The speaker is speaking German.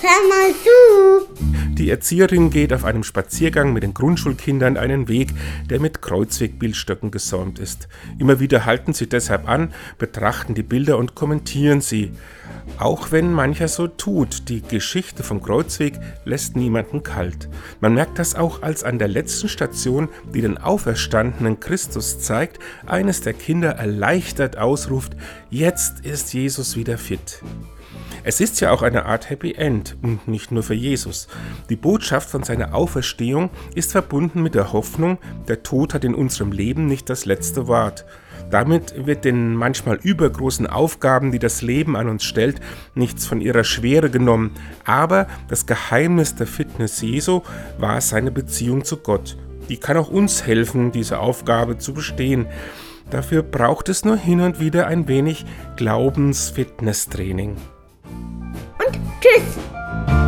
Hör mal zu. Die Erzieherin geht auf einem Spaziergang mit den Grundschulkindern einen Weg, der mit Kreuzwegbildstöcken gesäumt ist. Immer wieder halten sie deshalb an, betrachten die Bilder und kommentieren sie. Auch wenn mancher so tut, die Geschichte vom Kreuzweg lässt niemanden kalt. Man merkt das auch, als an der letzten Station, die den auferstandenen Christus zeigt, eines der Kinder erleichtert ausruft, jetzt ist Jesus wieder fit. Es ist ja auch eine Art Happy End und nicht nur für Jesus. Die Botschaft von seiner Auferstehung ist verbunden mit der Hoffnung, der Tod hat in unserem Leben nicht das letzte Wort. Damit wird den manchmal übergroßen Aufgaben, die das Leben an uns stellt, nichts von ihrer Schwere genommen, aber das Geheimnis der Fitness Jesu war seine Beziehung zu Gott. Die kann auch uns helfen, diese Aufgabe zu bestehen. Dafür braucht es nur hin und wieder ein wenig Glaubensfitnesstraining. Und tschüss.